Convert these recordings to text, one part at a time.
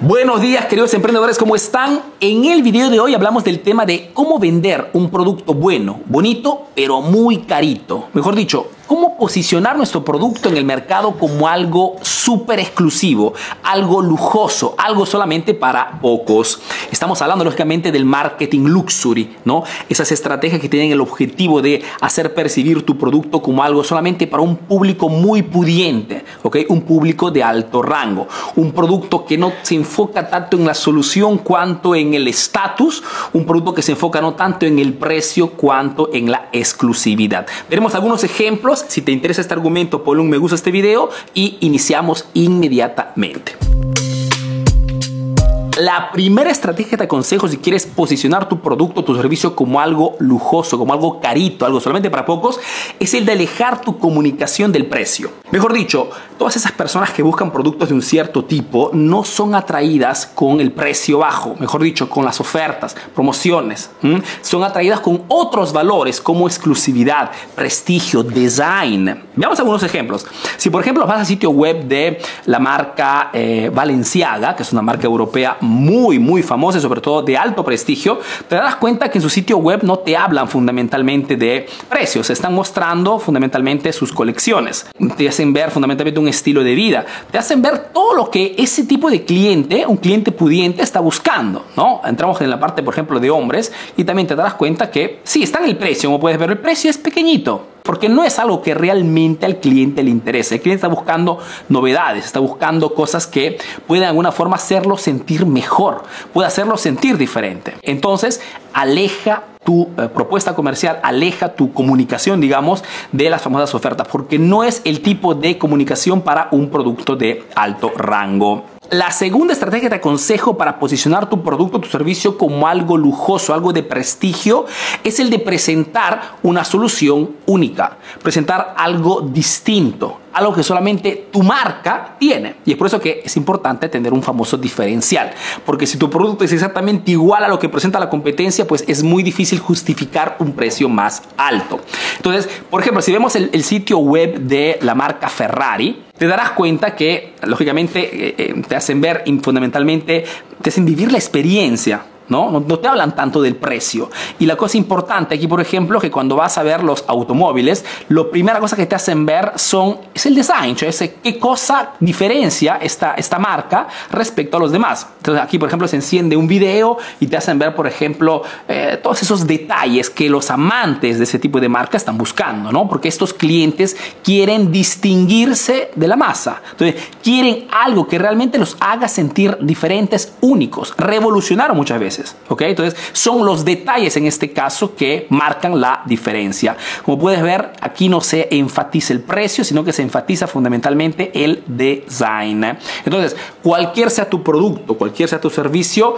Buenos días queridos emprendedores, ¿cómo están? En el video de hoy hablamos del tema de cómo vender un producto bueno, bonito, pero muy carito. Mejor dicho, cómo posicionar nuestro producto en el mercado como algo súper exclusivo, algo lujoso, algo solamente para pocos. Estamos hablando lógicamente del marketing luxury, ¿no? Esas estrategias que tienen el objetivo de hacer percibir tu producto como algo solamente para un público muy pudiente, ¿ok? Un público de alto rango, un producto que no se enfoca tanto en la solución cuanto en el estatus, un producto que se enfoca no tanto en el precio cuanto en la exclusividad. Veremos algunos ejemplos si te interesa este argumento, ponle un me gusta este video y iniciamos inmediatamente. La primera estrategia que te aconsejo si quieres posicionar tu producto, tu servicio como algo lujoso, como algo carito, algo solamente para pocos, es el de alejar tu comunicación del precio. Mejor dicho, todas esas personas que buscan productos de un cierto tipo no son atraídas con el precio bajo, mejor dicho, con las ofertas, promociones. Son atraídas con otros valores como exclusividad, prestigio, design. Veamos algunos ejemplos. Si por ejemplo vas al sitio web de la marca eh, Valenciaga, que es una marca europea muy, muy famosa y sobre todo de alto prestigio, te das cuenta que en su sitio web no te hablan fundamentalmente de precios, están mostrando fundamentalmente sus colecciones, te hacen ver fundamentalmente un estilo de vida, te hacen ver todo lo que ese tipo de cliente, un cliente pudiente, está buscando, ¿no? Entramos en la parte, por ejemplo, de hombres y también te darás cuenta que sí, está en el precio, como puedes ver, el precio es pequeñito, porque no es algo que realmente al cliente le interese. El cliente está buscando novedades, está buscando cosas que pueden de alguna forma hacerlo sentir mejor, puede hacerlo sentir diferente. Entonces, aleja tu eh, propuesta comercial, aleja tu comunicación, digamos, de las famosas ofertas, porque no es el tipo de comunicación para un producto de alto rango. La segunda estrategia que te aconsejo para posicionar tu producto tu servicio como algo lujoso, algo de prestigio, es el de presentar una solución única, presentar algo distinto, algo que solamente tu marca tiene. Y es por eso que es importante tener un famoso diferencial, porque si tu producto es exactamente igual a lo que presenta la competencia, pues es muy difícil justificar un precio más alto. Entonces, por ejemplo, si vemos el, el sitio web de la marca Ferrari, te darás cuenta que, lógicamente, eh, eh, te hacen ver fundamentalmente, te hacen vivir la experiencia ¿no? ¿no? te hablan tanto del precio. Y la cosa importante aquí, por ejemplo, que cuando vas a ver los automóviles, la primera cosa que te hacen ver son, es el design, es qué cosa diferencia esta, esta marca respecto a los demás. Entonces aquí, por ejemplo, se enciende un video y te hacen ver, por ejemplo, eh, todos esos detalles que los amantes de ese tipo de marca están buscando, ¿no? Porque estos clientes quieren distinguirse de la masa. Entonces, quieren algo que realmente los haga sentir diferentes, únicos, revolucionaron muchas veces. Entonces, son los detalles en este caso que marcan la diferencia. Como puedes ver, aquí no se enfatiza el precio, sino que se enfatiza fundamentalmente el design. Entonces, cualquier sea tu producto, cualquier sea tu servicio,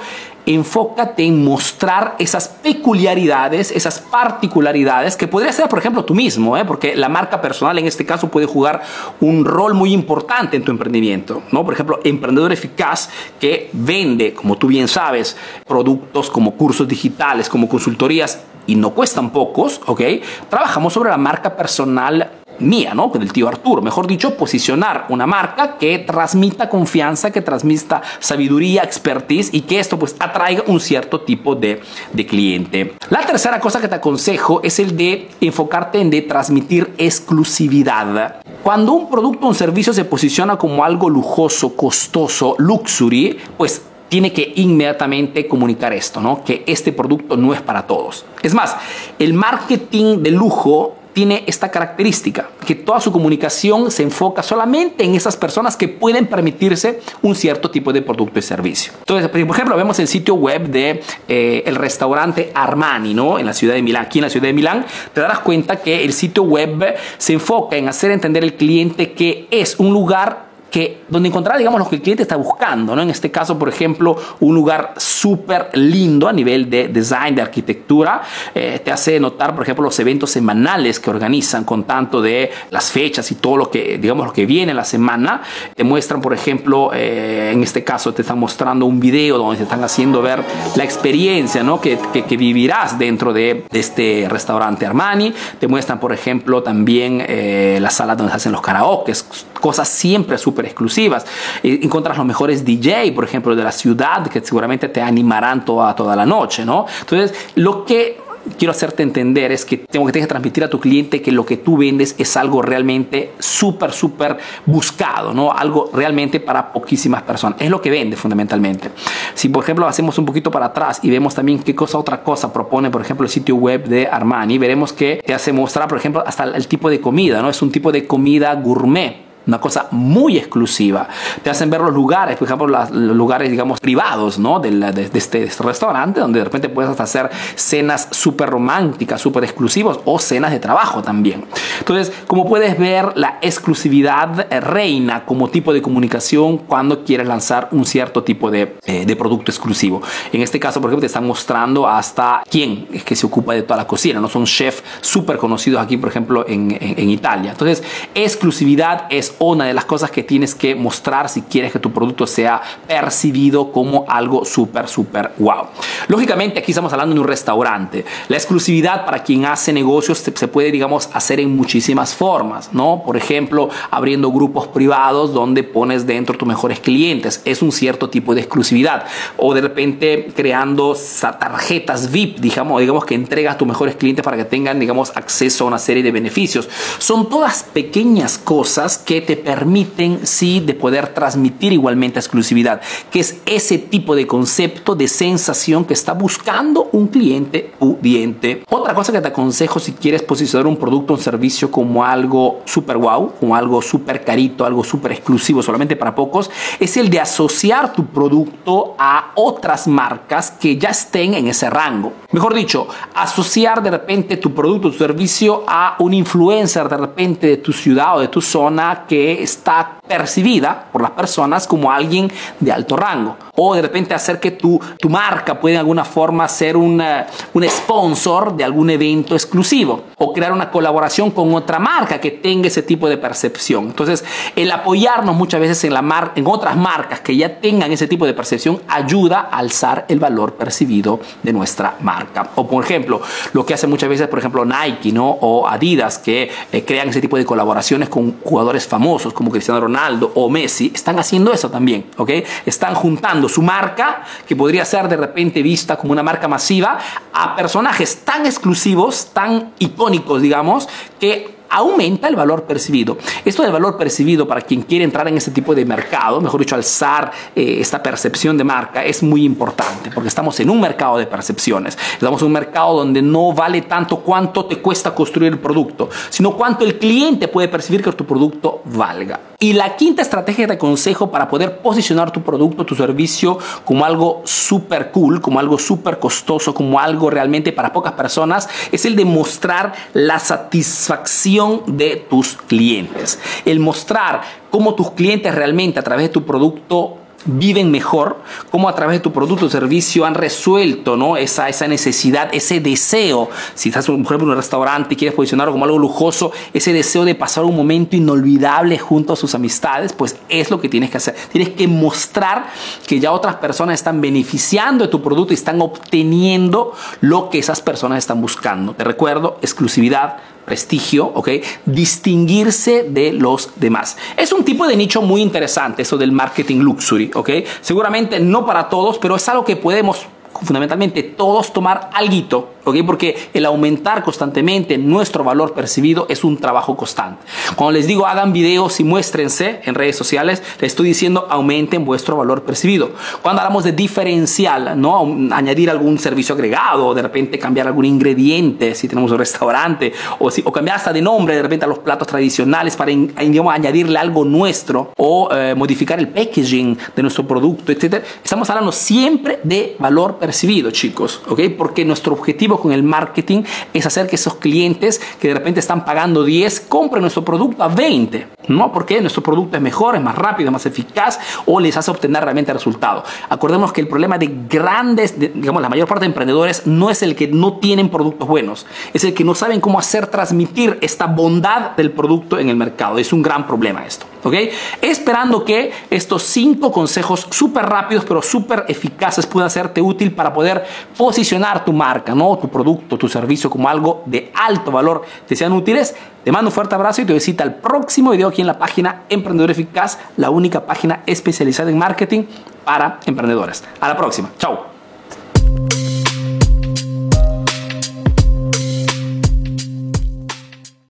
enfócate en mostrar esas peculiaridades, esas particularidades que podría ser, por ejemplo, tú mismo, ¿eh? porque la marca personal en este caso puede jugar un rol muy importante en tu emprendimiento. ¿no? Por ejemplo, emprendedor eficaz que vende, como tú bien sabes, productos como cursos digitales, como consultorías y no cuestan pocos, ¿ok? Trabajamos sobre la marca personal mía, ¿no? Del tío Arturo. Mejor dicho, posicionar una marca que transmita confianza, que transmita sabiduría, expertise y que esto pues atraiga un cierto tipo de, de cliente. La tercera cosa que te aconsejo es el de enfocarte en de transmitir exclusividad. Cuando un producto o un servicio se posiciona como algo lujoso, costoso, luxury, pues tiene que inmediatamente comunicar esto, ¿no? Que este producto no es para todos. Es más, el marketing de lujo tiene esta característica, que toda su comunicación se enfoca solamente en esas personas que pueden permitirse un cierto tipo de producto y servicio. Entonces, por ejemplo, vemos el sitio web de eh, el restaurante Armani, ¿no? En la ciudad de Milán. Aquí en la ciudad de Milán, te darás cuenta que el sitio web se enfoca en hacer entender al cliente que es un lugar que donde encontrar, digamos, lo que el cliente está buscando, ¿no? En este caso, por ejemplo, un lugar súper lindo a nivel de design, de arquitectura, eh, te hace notar, por ejemplo, los eventos semanales que organizan con tanto de las fechas y todo lo que, digamos, lo que viene en la semana. Te muestran, por ejemplo, eh, en este caso, te están mostrando un video donde te están haciendo ver la experiencia, ¿no? Que, que, vivirás dentro de, este restaurante Armani. Te muestran, por ejemplo, también eh, la sala donde se hacen los karaokes, cosas siempre súper exclusivas. Encuentras los mejores DJ, por ejemplo, de la ciudad, que seguramente te animarán toda, toda la noche, ¿no? Entonces, lo que quiero hacerte entender es que tengo que, que transmitir a tu cliente que lo que tú vendes es algo realmente súper, súper buscado, ¿no? Algo realmente para poquísimas personas. Es lo que vende fundamentalmente. Si, por ejemplo, hacemos un poquito para atrás y vemos también qué cosa otra cosa propone, por ejemplo, el sitio web de Armani, veremos que te hace mostrar, por ejemplo, hasta el tipo de comida, ¿no? Es un tipo de comida gourmet una cosa muy exclusiva. Te hacen ver los lugares, por ejemplo, los lugares, digamos, privados, ¿no? De, de, este restaurante, donde de repente puedes hasta hacer cenas súper románticas, súper exclusivas o cenas de trabajo también. Entonces, como puedes ver, la exclusividad reina como tipo de comunicación cuando quieres lanzar un cierto tipo de, eh, de producto exclusivo. En este caso, por ejemplo, te están mostrando hasta quién es que se ocupa de toda la cocina, ¿no? Son chefs súper conocidos aquí, por ejemplo, en, en, en Italia. Entonces, exclusividad es una de las cosas que tienes que mostrar si quieres que tu producto sea percibido como algo súper, súper wow. Lógicamente aquí estamos hablando de un restaurante. La exclusividad para quien hace negocios se puede, digamos, hacer en muchísimas formas, ¿no? Por ejemplo, abriendo grupos privados donde pones dentro tus mejores clientes. Es un cierto tipo de exclusividad. O de repente creando tarjetas VIP, digamos, digamos que entregas a tus mejores clientes para que tengan, digamos, acceso a una serie de beneficios. Son todas pequeñas cosas que te permiten, sí, de poder transmitir igualmente exclusividad, que es ese tipo de concepto de sensación que está buscando un cliente pudiente. Otra cosa que te aconsejo si quieres posicionar un producto o un servicio como algo super wow, como algo súper carito, algo súper exclusivo solamente para pocos, es el de asociar tu producto a otras marcas que ya estén en ese rango. Mejor dicho, asociar de repente tu producto tu servicio a un influencer de repente de tu ciudad o de tu zona que está percibida por las personas como alguien de alto rango. O de repente hacer que tu, tu marca pueda de alguna forma ser un sponsor de algún evento exclusivo. O crear una colaboración con otra marca que tenga ese tipo de percepción. Entonces, el apoyarnos muchas veces en, la mar, en otras marcas que ya tengan ese tipo de percepción ayuda a alzar el valor percibido de nuestra marca. O por ejemplo, lo que hace muchas veces, por ejemplo, Nike ¿no? o Adidas, que eh, crean ese tipo de colaboraciones con jugadores famosos como Cristiano Ronaldo o Messi están haciendo eso también, ¿ok? Están juntando su marca, que podría ser de repente vista como una marca masiva, a personajes tan exclusivos, tan icónicos, digamos, que aumenta el valor percibido. Esto del valor percibido para quien quiere entrar en este tipo de mercado, mejor dicho, alzar eh, esta percepción de marca, es muy importante porque estamos en un mercado de percepciones. Estamos en un mercado donde no vale tanto cuánto te cuesta construir el producto, sino cuánto el cliente puede percibir que tu producto valga. Y la quinta estrategia de consejo para poder posicionar tu producto, tu servicio como algo súper cool, como algo súper costoso, como algo realmente para pocas personas, es el de mostrar la satisfacción de tus clientes. El mostrar cómo tus clientes realmente a través de tu producto viven mejor, cómo a través de tu producto o servicio han resuelto ¿no? esa, esa necesidad, ese deseo. Si estás, por ejemplo, en un restaurante y quieres posicionarlo como algo lujoso, ese deseo de pasar un momento inolvidable junto a sus amistades, pues es lo que tienes que hacer. Tienes que mostrar que ya otras personas están beneficiando de tu producto y están obteniendo lo que esas personas están buscando. Te recuerdo, exclusividad, prestigio, ¿ok? Distinguirse de los demás. Es un tipo de nicho muy interesante, eso del marketing luxury, ¿ok? Seguramente no para todos, pero es algo que podemos fundamentalmente todos tomar algo, ¿ok? Porque el aumentar constantemente nuestro valor percibido es un trabajo constante. Cuando les digo hagan videos y muéstrense en redes sociales, les estoy diciendo aumenten vuestro valor percibido. Cuando hablamos de diferencial, ¿no? Añadir algún servicio agregado, de repente cambiar algún ingrediente, si tenemos un restaurante, o, si, o cambiar hasta de nombre de repente a los platos tradicionales para añadirle algo nuestro, o eh, modificar el packaging de nuestro producto, etc. Estamos hablando siempre de valor percibido percibido, chicos, ¿ok? Porque nuestro objetivo con el marketing es hacer que esos clientes que de repente están pagando 10 compren nuestro producto a 20, ¿no? Porque nuestro producto es mejor, es más rápido, más eficaz o les hace obtener realmente resultados. Acordemos que el problema de grandes, digamos, la mayor parte de emprendedores no es el que no tienen productos buenos, es el que no saben cómo hacer transmitir esta bondad del producto en el mercado. Es un gran problema esto. ¿ok? Esperando que estos cinco consejos súper rápidos pero súper eficaces puedan hacerte útil para poder posicionar tu marca, ¿no? tu producto, tu servicio como algo de alto valor, te sean útiles. Te mando un fuerte abrazo y te visita el próximo video aquí en la página Emprendedor Eficaz, la única página especializada en marketing para emprendedores. A la próxima. Chao.